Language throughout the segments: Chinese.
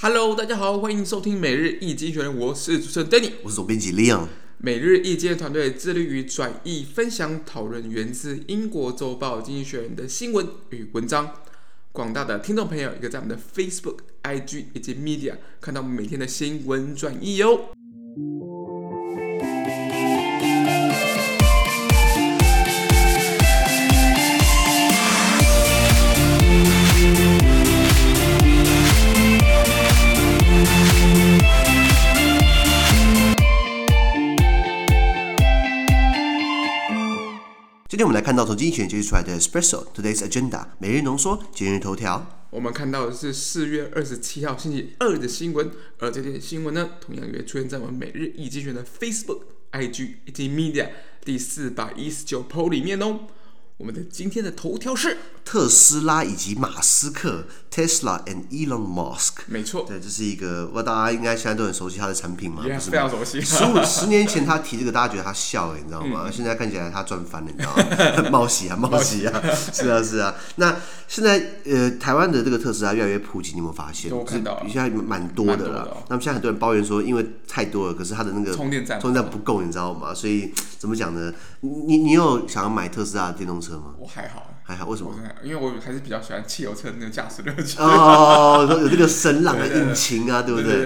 Hello，大家好，欢迎收听每日易经济学人，我是主持人 Danny，我是总编辑 Leon。每日一经团队致力于转译、分享、讨论源自英国周报《经济学人》的新闻与文章。广大的听众朋友，也可以在我们的 Facebook、IG 以及 Media 看到我们每天的新闻转译哟。今今天我们来看到从经济学人截取出来的 Espresso Today's Agenda 每日浓缩今日头条。我们看到的是四月二十七号星期二的新闻，而这些新闻呢，同样也出现在我们每日一精选的 Facebook、IG 以及 Media 第四百一十九 PO 里面哦。我们的今天的头条是特斯拉以及马斯克，Tesla and Elon Musk。没错，对，这是一个，我大家应该现在都很熟悉他的产品嘛，非常熟悉。十五十年前他提这个，大家觉得他笑，你知道吗？嗯、现在看起来他赚翻了，你知道吗？冒喜啊，冒喜啊，是啊，是啊。那现在呃，台湾的这个特斯拉越来越普及，你有没有发现？我看到，现在蛮多的了。那么现在很多人抱怨说，因为太多了，可是他的那个充电站充电站不够，你知道吗？所以怎么讲呢？你你有想要买特斯拉的电动车吗？我还好。还好，为什么？因为我还是比较喜欢汽油车那个驾驶乐趣。哦，有这个声浪的引擎啊，对不对？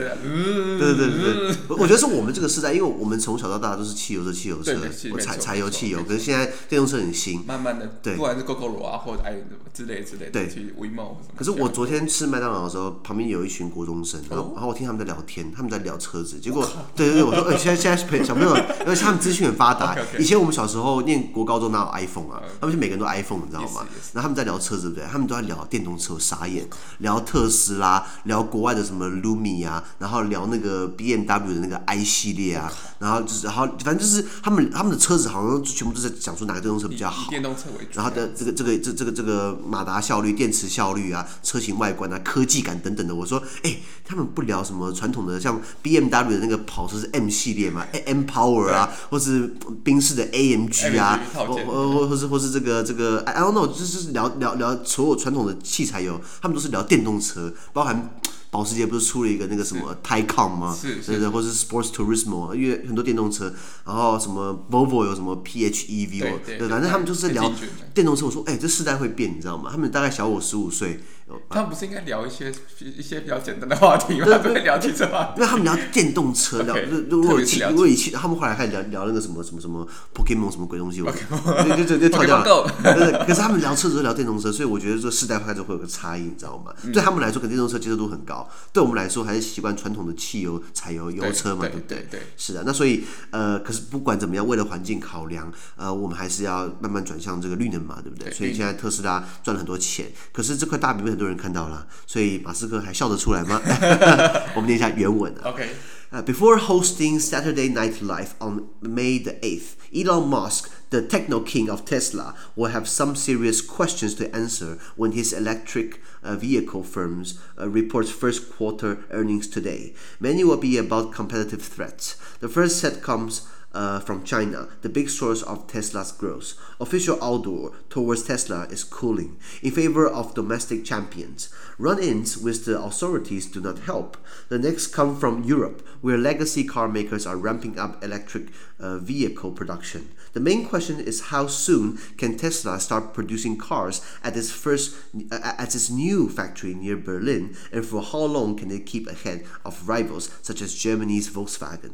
对对对对，我觉得是我们这个时代，因为我们从小到大都是汽油车、汽油车、柴柴油汽油，可是现在电动车很新，慢慢的，对，不管是 Gogoro 啊，或者哎之类之类的，对，WeMo。可是我昨天吃麦当劳的时候，旁边有一群国中生，然后然后我听他们在聊天，他们在聊车子，结果对对对，我说哎，现在现在小朋友，因为他们资讯很发达，以前我们小时候念国高中哪有 iPhone 啊？他们是每个人都 iPhone，你知道吗？然后他们在聊。车子对不对？他们都在聊电动车，我傻眼。聊特斯拉，聊国外的什么 Lumi 啊，然后聊那个 BMW 的那个 i 系列啊，然后就是，然后反正就是他们他们的车子好像全部都在讲说哪个电动车比较好。电动车为主。然后的这个这个这这个这个马达效率、电池效率啊、车型外观啊、科技感等等的。我说，哎，他们不聊什么传统的，像 BMW 的那个跑车是 M 系列嘛，M Power 啊，或是宾士的 AMG 啊，或或或是或是这个这个 I don't know，就是聊。聊聊所有传统的器材有，他们都是聊电动车，包含保时捷不是出了一个那个什么 Taycan 吗？是，是，对对，或是 Sports Turismo，因为很多电动车，然后什么 Volvo 有什么 PHEV，对，对，对，反正他们就是聊电动车。我说，哎、欸，这世代会变，你知道吗？他们大概小我十五岁。他们不是应该聊一些一些比较简单的话题吗？不会聊汽车吗？因为他们聊电动车，聊如果汽如果以汽，他们后来开始聊聊那个什么什么什么 Pokemon 什么鬼东西，就就就跳掉了。可是他们聊车子都聊电动车，所以我觉得这世代开始会有个差异，你知道吗？对他们来说，可能电动车接受度很高；对我们来说，还是习惯传统的汽油、柴油油车嘛，对不对？对，是的。那所以呃，可是不管怎么样，为了环境考量，呃，我们还是要慢慢转向这个绿能嘛，对不对？所以现在特斯拉赚了很多钱，可是这块大饼被很多人看到了。所以马斯克还笑得出来吗？我们念一下原文啊。Okay. Uh, before hosting Saturday Night Live on May the 8th, Elon Musk, the techno king of Tesla, will have some serious questions to answer when his electric uh, vehicle firms uh, reports first quarter earnings today. Many will be about competitive threats. The first set comes uh, from China, the big source of Tesla's growth. Official outdoor towards Tesla is cooling in favor of domestic champions. Run ins with the authorities do not help. The next come from Europe, where legacy car makers are ramping up electric uh, vehicle production. The main question is how soon can Tesla start producing cars at its first uh, at its new factory near Berlin, and for how long can it keep ahead of rivals such as Germany's Volkswagen?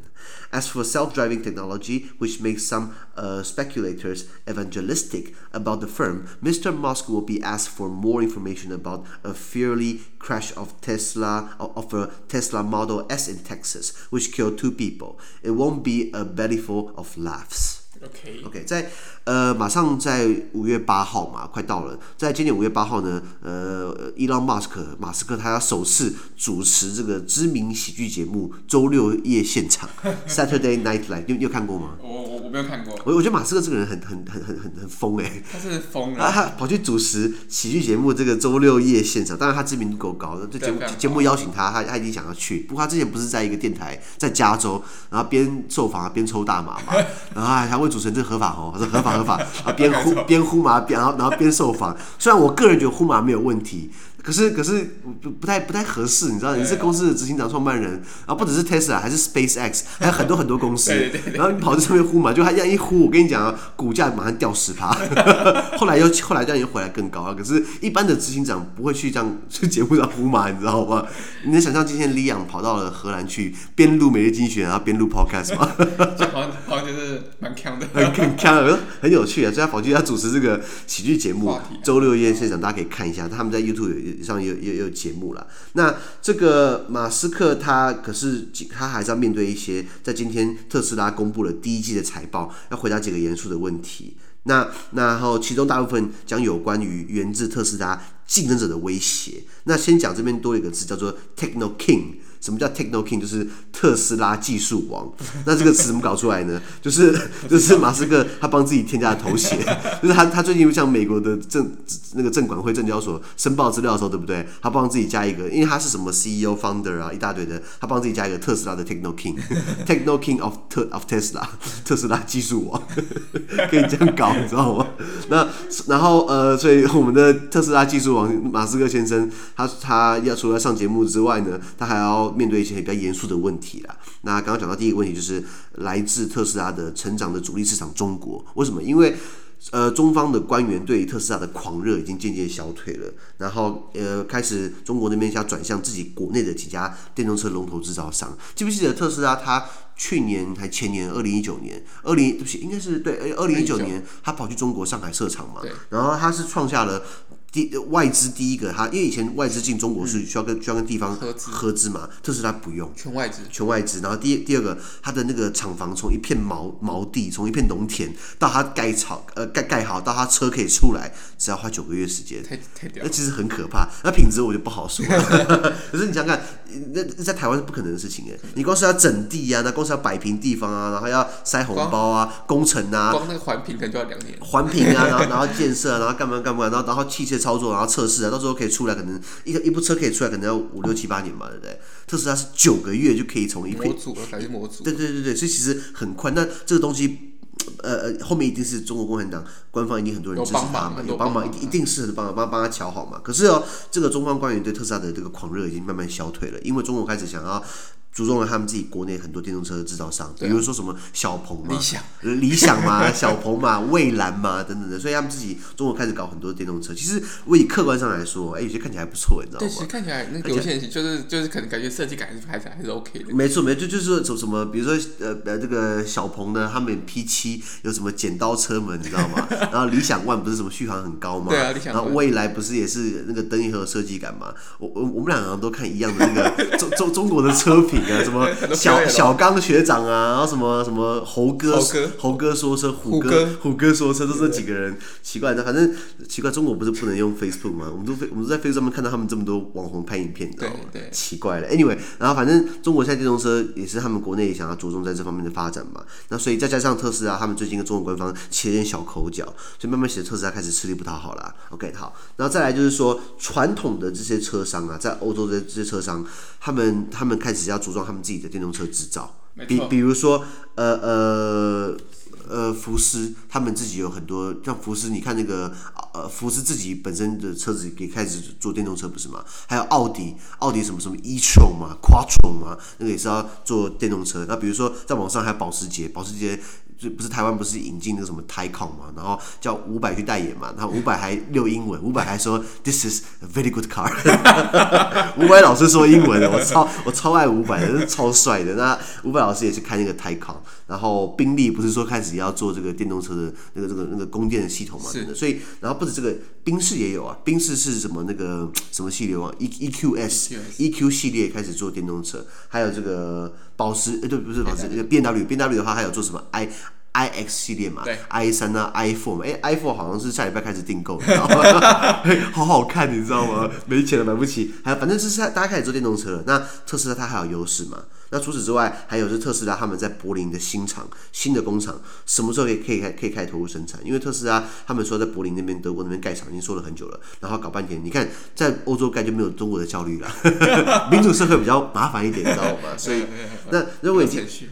As for self-driving technology, which makes some uh, speculators evangelistic about the firm, Mr. Musk will be asked for more information about a fearly crash of Tesla of a Tesla Model S in Texas, which killed two people. It won't be a bellyful of laughs. OK OK，在呃，马上在五月八号嘛，快到了。在今年五月八号呢，呃，伊隆马斯克马斯克他要首次主持这个知名喜剧节目《周六夜现场》（Saturday Night Live），你有你有看过吗？我我我没有看过。我我觉得马斯克这个人很很很很很很疯哎，他是疯 了！他跑去主持喜剧节目这个《周六夜现场》，当然他知名度够高，这节目节目邀请他，他他已经想要去。不过他之前不是在一个电台在加州，然后边受访啊边抽大麻嘛，然后还还问主持人这合法哦，他说合法合法啊边呼边呼麻边然后然后边受访。虽然我个人觉得呼麻没有问题。可是可是不不太不太合适，你知道，你是公司的执行长、创办人，然后不只是 Tesla，还是 SpaceX，还有很多很多公司，对对对对，然后你跑在上面呼嘛，就他这样一呼，我跟你讲啊，股价马上掉十趴，后来又后来这样又回来更高啊。可是，一般的执行长不会去这样去节目上呼嘛，你知道吗？你能想象今天李阳跑到了荷兰去，边录每日精选，然后边录 Podcast 吗？好像好像就是蛮强的，很强的，很有趣啊！所以他跑去要主持这个喜剧节目，周六夜现场，大家可以看一下，他们在 YouTube 上有有有节目了。那这个马斯克他可是他还是要面对一些，在今天特斯拉公布了第一季的财报，要回答几个严肃的问题。那然后其中大部分将有关于源自特斯拉竞争者的威胁。那先讲这边多一个字叫做 Techno King。什么叫 Techno King？就是特斯拉技术王。那这个词怎么搞出来呢？就是就是马斯克他帮自己添加的头衔，就是他他最近又向美国的证那个证管会证交所申报资料的时候，对不对？他帮自己加一个，因为他是什么 CEO founder 啊，一大堆的，他帮自己加一个特斯拉的 Techno King，Techno King of 特 of Tesla，特斯拉技术王，可以这样搞，你知道吗？那然后呃，所以我们的特斯拉技术王马斯克先生，他他要除了上节目之外呢，他还要。面对一些比较严肃的问题啦。那刚刚讲到第一个问题，就是来自特斯拉的成长的主力市场中国。为什么？因为呃，中方的官员对特斯拉的狂热已经渐渐消退了。然后呃，开始中国那边想转向自己国内的几家电动车龙头制造商。记不记得特斯拉？它去年还前年，二零一九年，二零对不起，应该是对，二零一九年，他跑去中国上海设厂嘛。然后他是创下了。第外资第一个，他因为以前外资进中国是需要跟、嗯、需要跟地方合资合资嘛，特斯拉不用全外资全外资。然后第第二个，他的那个厂房从一片毛毛地，从一片农田到他盖草呃盖盖好，到他车可以出来，只要花九个月时间，太太屌，那其实很可怕。那品质我就不好说。可是你想想看，那在台湾是不可能的事情哎，你光是要整地啊，那光是要摆平地方啊，然后要塞红包啊，工程啊，光那个环评可能就要两年。环评啊，然后然后建设啊，然后干嘛干嘛，然后然后汽车。操作然后测试啊，到时候可以出来，可能一个一部车可以出来，可能要五六七八年嘛，对不对？特斯拉是九个月就可以从一模组改成模组，对对对对，所以其实很快。那这个东西，呃呃，后面一定是中国共产党官方一定很多人支持他嘛，有帮忙，一定是帮帮帮他瞧好嘛。可是哦，这个中方官员对特斯拉的这个狂热已经慢慢消退了，因为中国开始想要。注重了他们自己国内很多电动车的制造商，比如说什么小鹏嘛、理想、理想嘛、小鹏嘛、蔚蓝嘛等等的，所以他们自己中国开始搞很多电动车。其实，我以客观上来说，哎、欸，有些看起来还不错，你知道吗？对，其实看起来那个流线型就是就是可能感觉设计感还是还是 OK 的。没错，没错，就就是说什么什么，比如说呃呃这个小鹏呢，他们 P7 有什么剪刀车门，你知道吗？然后理想 ONE 不是什么续航很高吗？对啊，理想。然后蔚来不是也是那个灯也很有设计感吗？我我我们两个都看一样的那个 中中中国的车评啊，什么 小。小小刚学长啊，然后什么什么猴哥，猴哥，说车，虎哥，虎哥说车，就这几个人。奇怪的，反正奇怪，中国不是不能用 Facebook 吗？我们都我们都在 Facebook 上面看到他们这么多网红拍影片，你知道吗？奇怪了，Anyway，然后反正中国现在电动车也是他们国内想要着重在这方面的发展嘛。那所以再加上特斯拉，他们最近跟中国官方起了点小口角，所以慢慢使得特斯拉开始吃力不讨好了。OK，好，然后再来就是说，传统的这些车商啊，在欧洲的这些车商，他们他们开始要着重他们自己的电动车制造。比比如说，呃呃呃，福斯他们自己有很多，像福斯，你看那个呃，福斯自己本身的车子也开始做电动车，不是吗？还有奥迪，奥迪什么什么 e-tron 嘛，quattro 嘛，那个也是要做电动车。那比如说在网上还有保时捷，保时捷。就不是台湾不是引进那个什么 Taycan 嘛，然后叫伍佰去代言嘛，然后伍佰还溜英文，伍佰还说 This is a very good car。伍佰老师说英文的，我超我超爱伍佰的，超帅的。那伍佰老师也是开那个 Taycan，然后宾利不是说开始要做这个电动车的那个这个那个供电的系统嘛。所以然后不止这个，宾士也有啊，宾士是什么那个什么系列啊？E E Q S E Q 系列开始做电动车，还有这个保时，呃对，不是保时，那个 B M W B M W 的话还有做什么 I。I x 系列嘛，i 三啊，i four 嘛，哎，i four 好像是下礼拜开始订购，你知道吗？好好看，你知道吗？没钱了买不起，还有反正就是大家开始做电动车了。那特斯拉它还有优势嘛？那除此之外，还有是特斯拉他们在柏林的新厂、新的工厂，什么时候可以可以开可以开始投入生产？因为特斯拉他们说在柏林那边、德国那边盖厂已经说了很久了，然后搞半天，你看在欧洲盖就没有中国的效率了。民主社会比较麻烦一点，你知道吗？所以 那如果你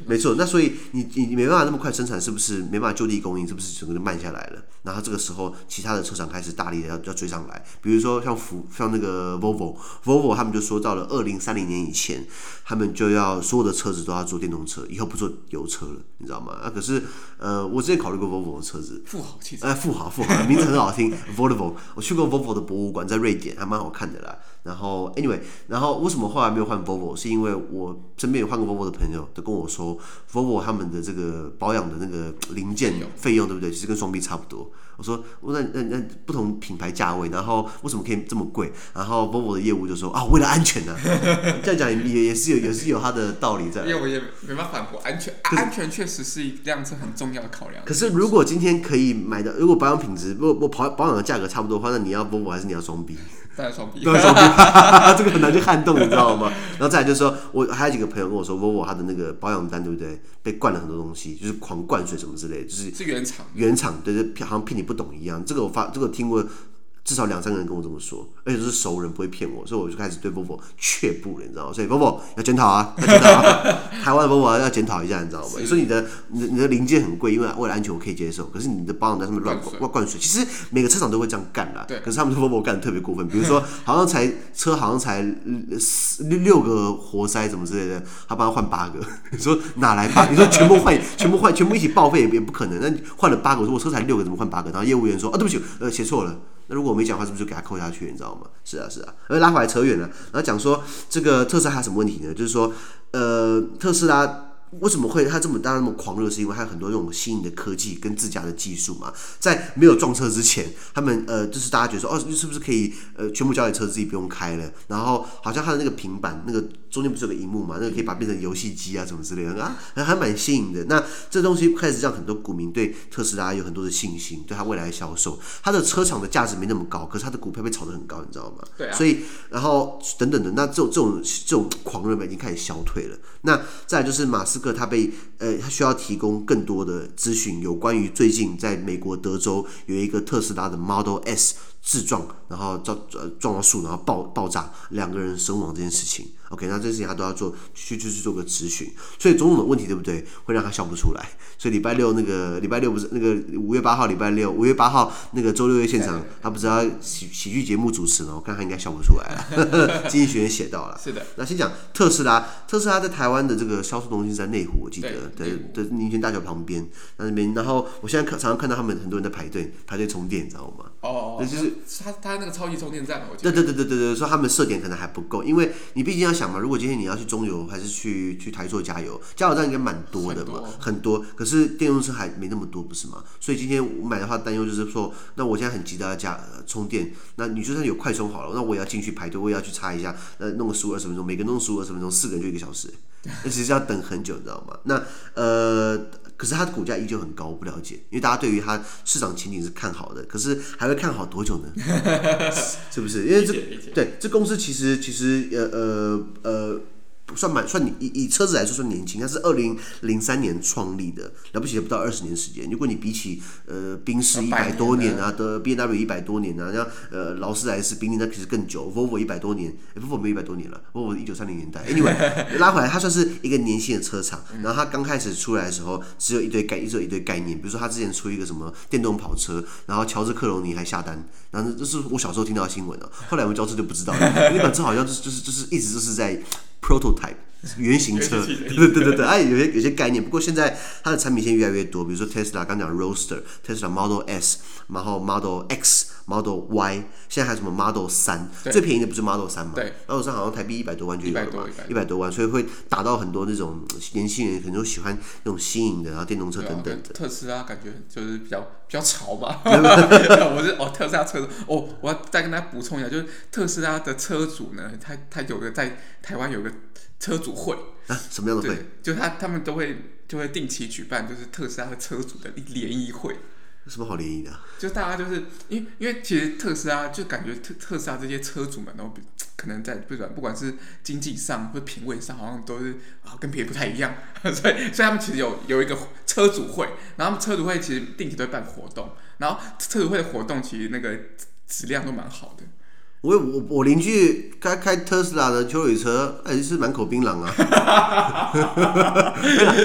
没错，那所以你你没办法那么快生产。是不是没办法就地供应？是不是整个就慢下来了？然后这个时候，其他的车厂开始大力的要要追上来。比如说像福，像那个 Volvo，Volvo 他们就说到了二零三零年以前，他们就要所有的车子都要做电动车，以后不做油车了，你知道吗？啊，可是呃，我之前考虑过 Volvo 的车子，富豪汽车，哎，富豪富豪，名字很好听，Volvo。我去过 Volvo 的博物馆，在瑞典，还蛮好看的啦。然后，anyway，然后为什么后来没有换 Volvo？是因为我身边有换过 Volvo 的朋友都跟我说，Volvo 他们的这个保养的那个零件费用，对不对？其实跟双臂差不多。我说我，那那那不同品牌价位，然后为什么可以这么贵？然后 Volvo 的业务就说啊，为了安全呢、啊。这样讲也也是有也是有它的道理在。因为我也没办法反驳，安全安全确实是一辆车很重要的考量。可是如果今天可以买的，如果保养品质，如果我保保养的价格差不多的话，那你要 Volvo 还是你要双 B？当然双当然双 B，这个很难去撼动，你知道吗？然后再来就是说，我还有几个朋友跟我说，Volvo 它的那个保养单，对不对？被灌了很多东西，就是狂灌水什么之类的，就是是原厂，原厂对对，好像骗你不懂一样。这个我发，这个我听过。至少两三个人跟我这么说，而且都是熟人，不会骗我，所以我就开始对 Volvo 却步了，你知道吗？所以 Volvo 要检讨啊，要检讨啊，台湾的 Volvo 要检讨一下，你知道吗？你说你的你的你的零件很贵，因为为了安全我可以接受，可是你的保养在上面乱灌灌水，其实每个车厂都会这样干啦。对。可是他们的 Volvo 干的特别过分，比如说 好像才车好像才六六个活塞什么之类的，他帮他换八个，你说哪来八？你说全部换，全部换，全部一起报废也也不可能。那换了八个，我说我车才六个，怎么换八个？然后业务员说啊，对不起，呃，写错了。那如果我没讲话，是不是就给他扣下去？你知道吗？是啊，是啊。而拉回来扯远了，然后讲说这个特斯拉还有什么问题呢？就是说，呃，特斯拉。为什么会他这么大那么狂热？是因为他有很多这种新颖的科技跟自家的技术嘛。在没有撞车之前，他们呃，就是大家觉得说，哦，是不是可以呃，全部交给车自己不用开了？然后好像他的那个平板，那个中间不是有个荧幕嘛？那个可以把它变成游戏机啊什么之类的啊，还还蛮新颖的。那这东西开始让很多股民对特斯拉有很多的信心，对他未来的销售。他的车厂的价值没那么高，可是他的股票被炒得很高，你知道吗？对啊。所以然后等等的，那这种这种这种狂热已经开始消退了。那再来就是马斯克他被。呃，他需要提供更多的资讯，有关于最近在美国德州有一个特斯拉的 Model S 自撞，然后撞呃撞到树，然后爆爆炸，两个人身亡这件事情。OK，那这件事情他都要做，去去去做个咨询，所以种种的问题对不对，会让他笑不出来。所以礼拜六那个礼拜六不是那个五月八号礼拜六五月八号那个周六夜现场，他不是要喜喜剧节目主持吗？我看他应该笑不出来了。经济学人写到了，是的。那先讲特斯拉，特斯拉在台湾的这个销售中心在内湖，我记得对对，宁泉大桥旁边那边。然后我现在看常常看到他们很多人在排队排队充电，你知道吗？哦，就是他他那个超级充电站，我记得。对对对对对对，说他们设点可能还不够，因为你毕竟要。想嘛，如果今天你要去中油还是去去台塑加油，加油站应该蛮多的嘛，很多。可是电动车还没那么多，不是吗？所以今天我买的话，担忧就是说，那我现在很急的要加、呃、充电，那你就算有快充好了，那我也要进去排队，我也要去插一下，那弄个十五二十分钟，每个弄十五二十分钟，四个人就一个小时，那其实要等很久，你知道吗？那呃。可是它的股价依旧很高，我不了解，因为大家对于它市场前景是看好的，可是还会看好多久呢？是不是？因为这对这公司其实其实呃呃呃。算蛮算你以以车子来说算年轻，它是二零零三年创立的，了不起也不到二十年时间。如果你比起呃宾士一百多年啊的 B M W 一百多年啊，像呃劳斯莱斯、宾利那其实更久，Volvo 一百多年，Volvo 没有一百多年了，Volvo 一九三零年代。Anyway，拉回来，它算是一个年轻的车厂。然后它刚开始出来的时候，只有一堆概，只有一堆概念，比如说它之前出一个什么电动跑车，然后乔治克隆尼还下单，然后这是我小时候听到的新闻啊。后来我们交车就不知道了，那款车好像就是就是就是一直就是在。Prototype 原型车，对对对对，哎，有些有些概念。不过现在它的产品线越来越多，比如说 Tesla 刚讲 Roadster，Tesla Model S，然后 Model X。Model Y，现在还有什么 Model 三？最便宜的不是 Model 三吗？对，Model 三好像台币一百多万就有了嘛，一百多万，所以会打到很多那种年轻人，可能都喜欢那种新颖的，然后电动车等等的。特斯拉感觉就是比较比较潮吧。我是哦，特斯拉车主哦，我要再跟大家补充一下，就是特斯拉的车主呢，他他有个在台湾有个车主会啊，什么样的会？就他他们都会就会定期举办，就是特斯拉的车主的联谊会。有什么好联谊的？就大家就是因为因为其实特斯拉就感觉特特斯拉这些车主们都比可能在不管不管是经济上或品味上，好像都是啊跟别人不太一样，所以所以他们其实有有一个车主会，然后他们车主会其实定期都会办活动，然后车主会的活动其实那个质量都蛮好的。我我我邻居开开特斯拉的休旅车，还是满口槟榔啊！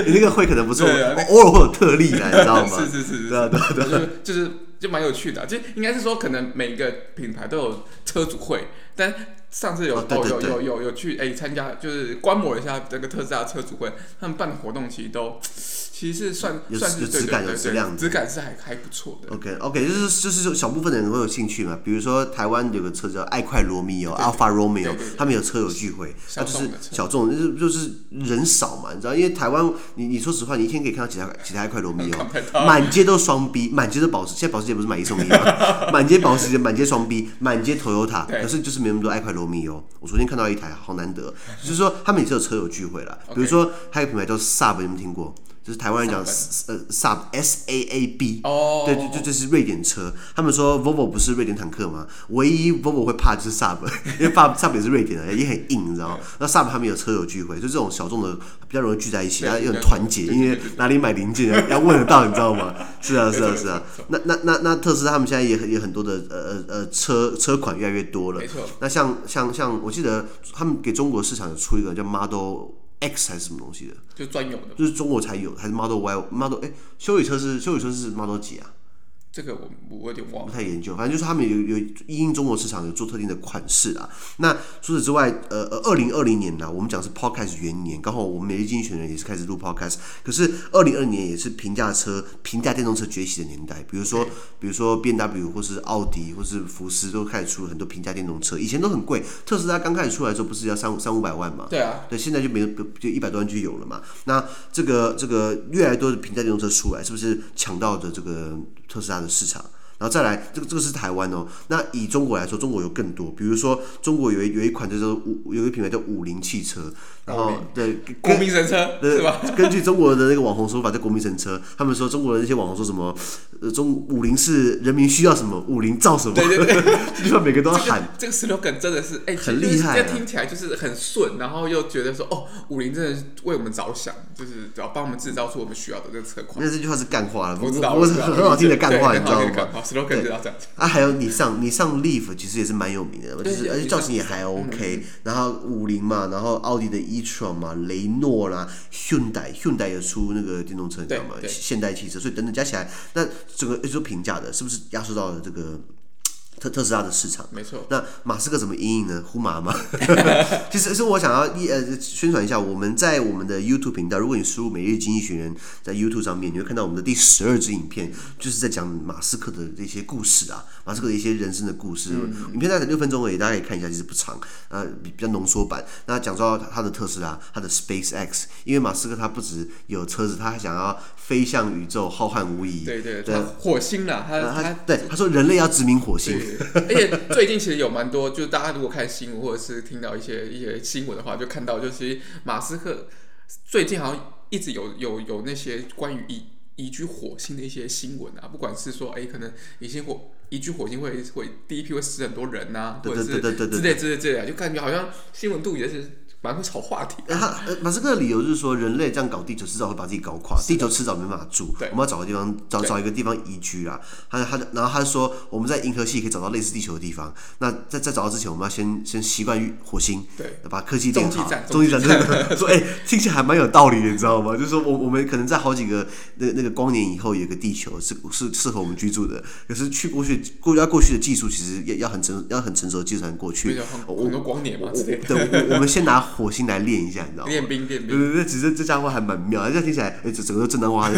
你那个会可能不错，偶尔会有特例来，你知道吗？是是是，对啊对啊对，就是就是就蛮有趣的，就应该是说，可能每一个品牌都有车主会，但上次有哦有有有有去哎参加，就是观摩一下这个特斯拉车主会，他们办的活动其实都。其实是算有算是质感有质量，质感是还还不错的。OK OK，就是就是小部分的人会有兴趣嘛，比如说台湾有个车叫爱快罗密欧 Alpha Romeo，他们有车友聚会，那就是小众，就是就是人少嘛，你知道，因为台湾你你说实话，你一天可以看到几台几台爱快罗密欧，满街都双 B，满街都保时，现在保时捷不是买一送一吗？满街保时捷，满街双 B，满街 Toyota，可是就是没那么多爱快罗密欧。我昨天看到一台，好难得，就是说他们也是有车友聚会了，比如说还有品牌叫 Saab，你们听过？就是台湾人讲呃 Saab S A A B，哦，对对对，这是瑞典车。他们说 Volvo 不是瑞典坦克吗？唯一 Volvo 会怕就是 Saab，因为 Saab 也是瑞典的，也很硬，你知道吗？那 Saab 他们有车友聚会，就这种小众的比较容易聚在一起，然后又很团结，因为哪里买零件要问得到，你知道吗？是啊是啊是啊。那那那那特斯拉他们现在也很也很多的呃呃呃车车款越来越多了，没错。那像像像我记得他们给中国市场有出一个叫 Model。X 还是什么东西的？就专有的，就是中国才有，还是 Model Y Model？哎，修理车是修理车是 Model 几啊？这个我我有点忘了，不太研究。反正就是他们有有因中国市场有做特定的款式啊。那除此之外，呃呃，二零二零年呢，我们讲是 Podcast 元年，刚好我们每日经济学人也是开始录 Podcast。可是二零二零年也是平价车、平价电动车崛起的年代。比如说，比如说 BMW 或是奥迪或是福斯都开始出了很多平价电动车，以前都很贵。特斯拉刚开始出来的时候，不是要三三五百万嘛？对啊。对，现在就没有，就一百多万就有了嘛。那这个这个越来越多的平价电动车出来，是不是抢到的这个？特斯拉的市场，然后再来，这个这个是台湾哦。那以中国来说，中国有更多，比如说中国有一有一款叫做五，有一品牌叫五菱汽车。然后对国民神车是吧？根据中国的那个网红说法，叫国民神车。他们说中国的那些网红说什么？呃，中五菱是人民需要什么，五菱造什么？对对对，基本上每个都要喊。这个 slogan 真的是哎，很厉害，听起来就是很顺，然后又觉得说哦，五菱真的是为我们着想，就是要帮我们制造出我们需要的这个车款。那这句话是干话了，我知道，我是很好听的干话，你知道吗啊，还有你上你上 Leaf 其实也是蛮有名的，就是而且造型也还 OK。然后五菱嘛，然后奥迪的 e-tron 嘛。雷诺啦，Hyundai，Hyundai 也出那个电动车，你知道吗？现代汽车，所以等等加起来，那整个也是平价的，是不是压缩到了这个？特特斯拉的市场，没错。那马斯克怎么因应呢？呼麻吗？其实是我想要一呃宣传一下，我们在我们的 YouTube 频道，如果你输入“每日经济学人”在 YouTube 上面，你会看到我们的第十二支影片，就是在讲马斯克的这些故事啊，马斯克的一些人生的故事。嗯、影片大概六分钟而已，大家可以看一下，其实不长，呃，比较浓缩版。那讲到他的特斯拉，他的 SpaceX，因为马斯克他不止有车子，他还想要飞向宇宙，浩瀚无垠。对对对，火星了，他他，他对他说人类要殖民火星。而且最近其实有蛮多，就是大家如果看新闻或者是听到一些一些新闻的话，就看到就是马斯克最近好像一直有有有那些关于移移居火星的一些新闻啊，不管是说哎可能移星火移居火星会会第一批会死很多人呐、啊，或者是之类之类之类，就感觉好像新闻度也是。蛮会炒话题。他呃，马斯克的理由就是说，人类这样搞地球，迟早会把自己搞垮，地球迟早没办法住。我们要找个地方，找找一个地方移居啊。他他然后他说，我们在银河系可以找到类似地球的地方。那在在找到之前，我们要先先习惯于火星，对，把科技建好。中继站，真的说，哎，听起来还蛮有道理的，你知道吗？就是说我我们可能在好几个那那个光年以后，有个地球是是适合我们居住的。可是去过去过要过去的技术，其实要要很成要很成熟的技术才能过去。很多光年嘛，对，我们先拿。火星来练一下，你知道吗？练兵，练兵。对对对，其实这家伙还蛮妙，这样听起来，哎，这整个都正当化。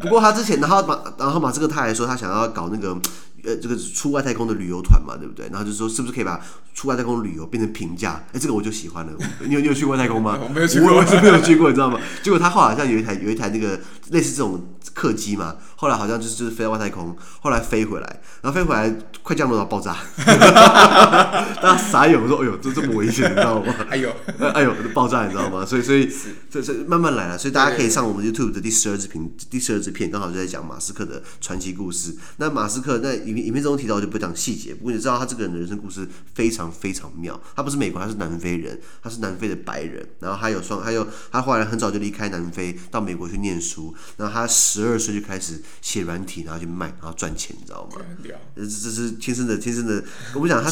不过他之前，然后马，然后马斯克他还说他想要搞那个，呃，这个出外太空的旅游团嘛，对不对？然后就说是不是可以把出外太空旅游变成平价？哎，这个我就喜欢了。你有你有去过外太空吗？我没有去过，我是没有去过，你知道吗？结果他后来好像有一台有一台那个类似这种客机嘛，后来好像就是就是飞到外太空，后来飞回来，然后飞回来快降落到爆炸。大家傻眼，我说：“哎呦，这这么危险，你知道吗？” 哎呦，哎呦，爆炸，你知道吗？所以，所以，所以慢慢来了。所以大家可以上我们 YouTube 的第十二支片，第十二支片刚好就在讲马斯克的传奇故事。那马斯克那影影片中提到，我就不讲细节。不过你知道他这个人的人生故事非常非常妙。他不是美国，他是南非人，他是南非的白人。然后还有双，还有他后来很早就离开南非，到美国去念书。然后他十二岁就开始写软体，然后去卖，然后赚钱，你知道吗？这这是天生的，天生的。我不讲他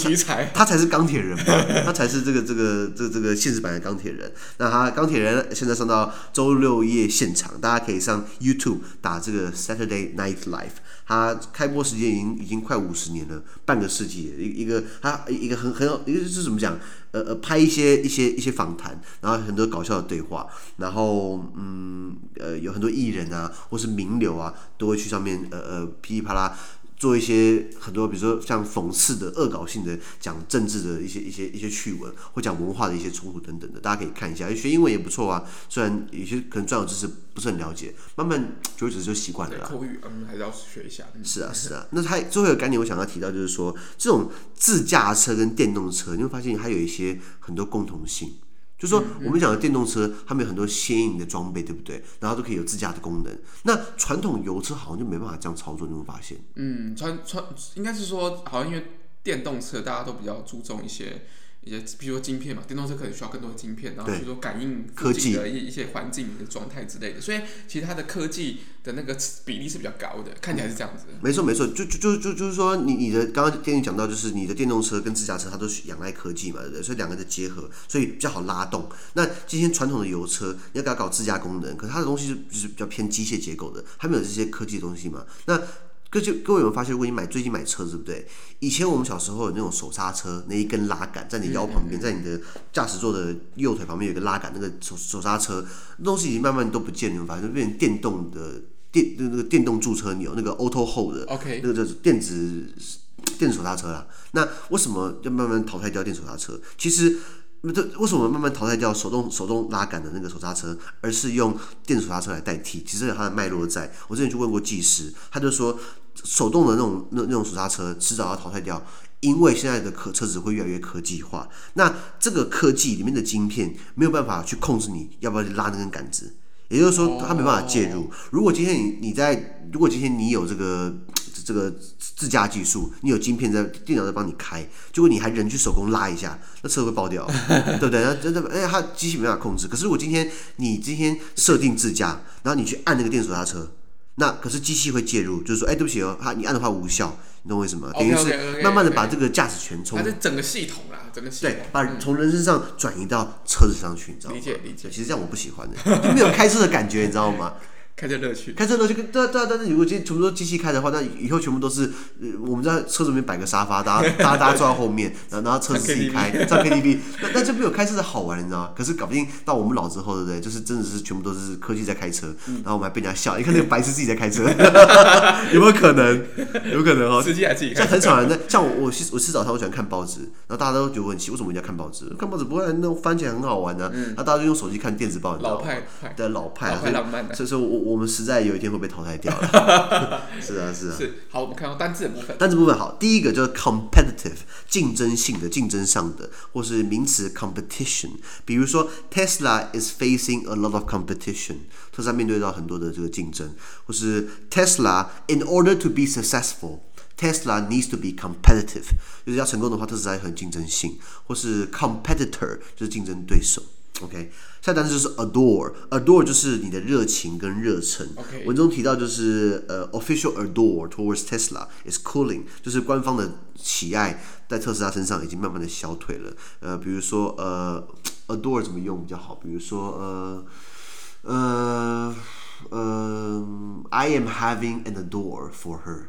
他才是钢铁人嘛，他才是这个这个这个、这个现实版的钢铁人。那他钢铁人现在上到周六夜现场，大家可以上 YouTube 打这个 Saturday Night Live。他开播时间已经已经快五十年了，半个世纪，一一个他一个很很有一个是怎么讲？呃呃，拍一些一些一些访谈，然后很多搞笑的对话，然后嗯呃有很多艺人啊，或是名流啊，都会去上面呃呃噼里啪啦。做一些很多，比如说像讽刺的、恶搞性的，讲政治的一些、一些、一些趣闻，或讲文化的一些冲突等等的，大家可以看一下。学英文也不错啊，虽然有些可能专有知识不是很了解，慢慢久而久之就习惯了啦。口语嗯，还是要学一下。嗯、是啊，是啊。那他最后一个概念，我想要提到就是说，这种自驾车跟电动车，你会发现它有一些很多共同性。就是说，我们讲的电动车，他们有很多先进的装备，对不对？然后都可以有自驾的功能。那传统油车好像就没办法这样操作，你有发现？嗯，传传应该是说，好像因为电动车大家都比较注重一些。一些，比如说晶片嘛，电动车可能需要更多的晶片，然后比如说感应科技的一一些环境的状态之类的，所以其实它的科技的那个比例是比较高的，看起来是这样子。没错没错，就就就就就是说，你你的刚刚电影讲到，就是你的电动车跟自驾车，它都是仰赖科技嘛，对不对？所以两个的结合，所以比较好拉动。那今天传统的油车，你要给它搞自驾功能，可是它的东西是就是比较偏机械结构的，它没有这些科技的东西嘛？那各就各位有没有发现，如果你买最近买车，对不对？以前我们小时候有那种手刹车，那一根拉杆在你腰旁边，在你的驾驶座的右腿旁边有一个拉杆，那个手手刹车那东西已经慢慢都不见了，你会发现变成电动的电那个电动驻车钮，那个 auto hold 的，OK，那个就是电子电子手刹车啦。那为什么要慢慢淘汰掉电手刹车？其实。那这为什么慢慢淘汰掉手动手动拉杆的那个手刹车，而是用电子手刹车来代替？其实有它的脉络在。我之前去问过技师，他就说手动的那种那那种手刹车迟早要淘汰掉，因为现在的科车子会越来越科技化。那这个科技里面的晶片没有办法去控制你要不要去拉那根杆子，也就是说它没办法介入。如果今天你你在，如果今天你有这个。这个自驾技术，你有晶片在，电脑在帮你开，结果你还人去手工拉一下，那车会爆掉，对不对？那真的，哎，它机器没办法控制。可是如果今天你今天设定自驾，然后你去按那个电手刹车，那可是机器会介入，就是说，哎，对不起哦，它你按的话无效，你懂我意思吗？等于是慢慢的把这个驾驶权从，它是整个系统啦，整个系统，对，把从人身上转移到车子上去，你知道吗？理解理解。其实这样我不喜欢的，就没有开车的感觉，你知道吗？开车乐趣，开车乐趣，对对对。那如果今天全部都机器开的话，那以后全部都是，呃，我们在车子里面摆个沙发，大家大家 大家坐在后面，然后然后车子自己开，在 KTV，那那就没有开车的好玩，你知道吗？可是搞不定到我们老之后，对不对？就是真的是全部都是科技在开车，然后我们还被人家笑，你看那个白痴自己在开车，有没有可能？有可能哦。司机还自己开。像很少人在，像我我吃我吃早餐，我喜欢看报纸，然后大家都觉得很奇，为什么人家看报纸？看报纸不会那种翻起来很好玩呢？然后大家就用手机看电子报，你知道吗？老派的老派，老派浪漫的。所以说我我们实在有一天。会被淘汰掉了，是啊，是啊。是，好，我们看到单字的部分。单字部分好，第一个就是 competitive，竞争性的、竞争上的，或是名词 competition。比如说，Tesla is facing a lot of competition，特斯拉面对到很多的这个竞争，或是 Tesla in order to be successful，Tesla needs to be competitive，就是要成功的话，特斯拉很竞争性，或是 competitor，就是竞争对手。OK，下单词就是 adore，adore 就是你的热情跟热忱。文中提到就是呃、uh,，official adore towards Tesla is cooling，就是官方的喜爱在特斯拉身上已经慢慢的消退了。呃，比如说呃，adore 怎么用比较好？比如说呃呃。呃、uh,，I am having an adore for her。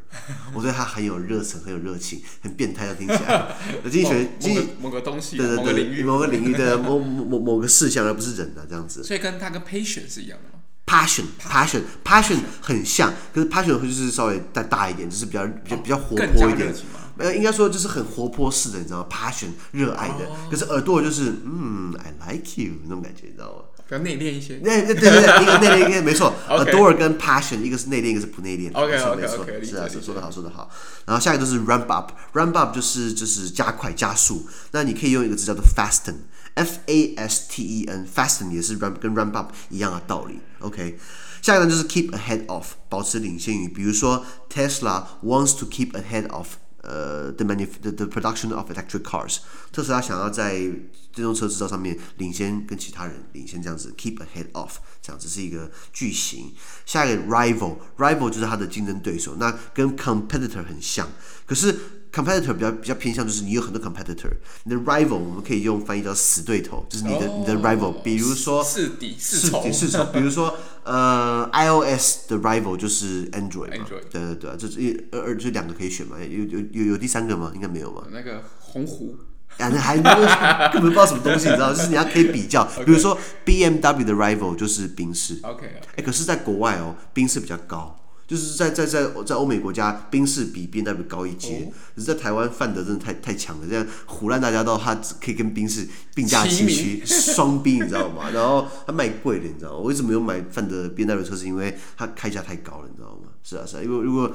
我对她很有热忱，很有热情，很变态的听起来。经济学，经济某个东西，对对对，某个领域，某个领域的某某某某个事项，而不是人的这样子。所以跟他跟 passion 是一样的吗？Passion，passion，passion 很像，可是 passion 会就是稍微再大一点，就是比较比较比较活泼一点。呃，应该说就是很活泼式的，你知道吗？Passion，热爱的。Oh. 可是耳朵就是，嗯，I like you 那种感觉，你知道吗？比较内敛一些。对对对对，一个内敛，一个没错。Adore 跟 Passion，一个是内敛，一个是不内敛。OK OK 没错，是啊，说得好，说得好。然后下一个就是 Ramp up，Ramp up 就是就是加快、加速。那你可以用一个字叫做 Fasten，F A S T E N，Fasten 也是 Ramp 跟 Ramp up 一样的道理。OK，下一个呢就是 Keep ahead of，保持领先于。比如说 Tesla wants to keep ahead of。呃，the manu the the production of electric cars，特斯拉想要在电动车制造上面领先，跟其他人领先这样子，keep ahead of 这样子是一个句型。下一个 rival，rival 就是它的竞争对手，那跟 competitor 很像，可是。Competitor 比较比较偏向，就是你有很多 competitor，你的 rival 我们可以用翻译叫死对头，就是你的、oh, 你的 rival，比如说是敌是仇，是仇，比如说呃 iOS 的 rival 就是 Android 嘛，Android。对对对，这是一二二这两个可以选嘛，有有有有第三个吗？应该没有吧？那个鸿鹄，啊，那还根本不知道什么东西，你知道，就是你要可以比较，比如说 BMW 的 rival 就是宾士，OK，哎、okay. 欸，可是在国外哦，宾士比较高。就是在在在在欧美国家，宾士比 BMW 高一阶。可是，在台湾，范德真的太太强了，这样唬烂大家到他可以跟宾士并驾齐驱，双宾，你知道吗？然后他卖贵了，你知道吗？我为什么没有买范德 BMW 车？是因为它开价太高了，你知道吗？是啊是啊，因为如果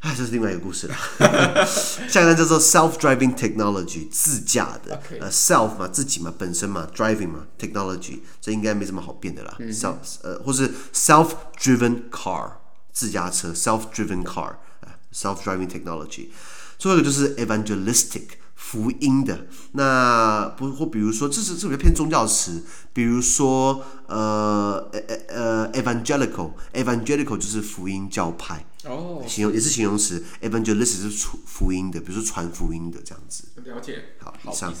哎，这是另外一个故事了。下一个叫做 self-driving technology，自驾的.呃，self 嘛，自己嘛，本身嘛，driving 嘛，technology，这应该没什么好变的啦。self、嗯、呃，或是 self-driven car。自驾车 （self-driven car） 啊，self-driving technology。最后一个就是 evangelistic 福音的。那不或比如说，这是这比较偏宗教词，比如说呃呃呃 evangelical，evangelical 就是福音教派哦，形容也是形容词。evangelist 是传福音的，比如说传福音的这样子。了解。好，以上。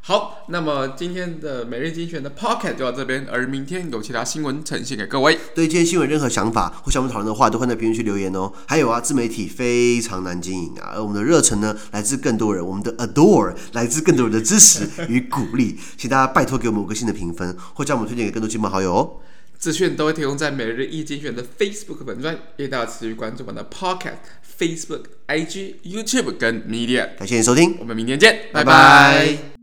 好，那么今天的每日精选的 Podcast 就到这边，而明天有其他新闻呈现给各位。对今天新闻任何想法或想我们讨论的话，都欢迎在评论区留言哦。还有啊，自媒体非常难经营啊，而我们的热忱呢，来自更多人，我们的 Adore 来自更多人的支持与鼓励，请大家拜托给我们五个星的评分，或将我们推荐给更多亲朋好友哦。资讯都会提供在每日一精选的 Facebook 粉专，也大家持续关注我们的 Podcast、Facebook、IG、YouTube 跟 Media。感谢你收听，我们明天见，拜拜。拜拜。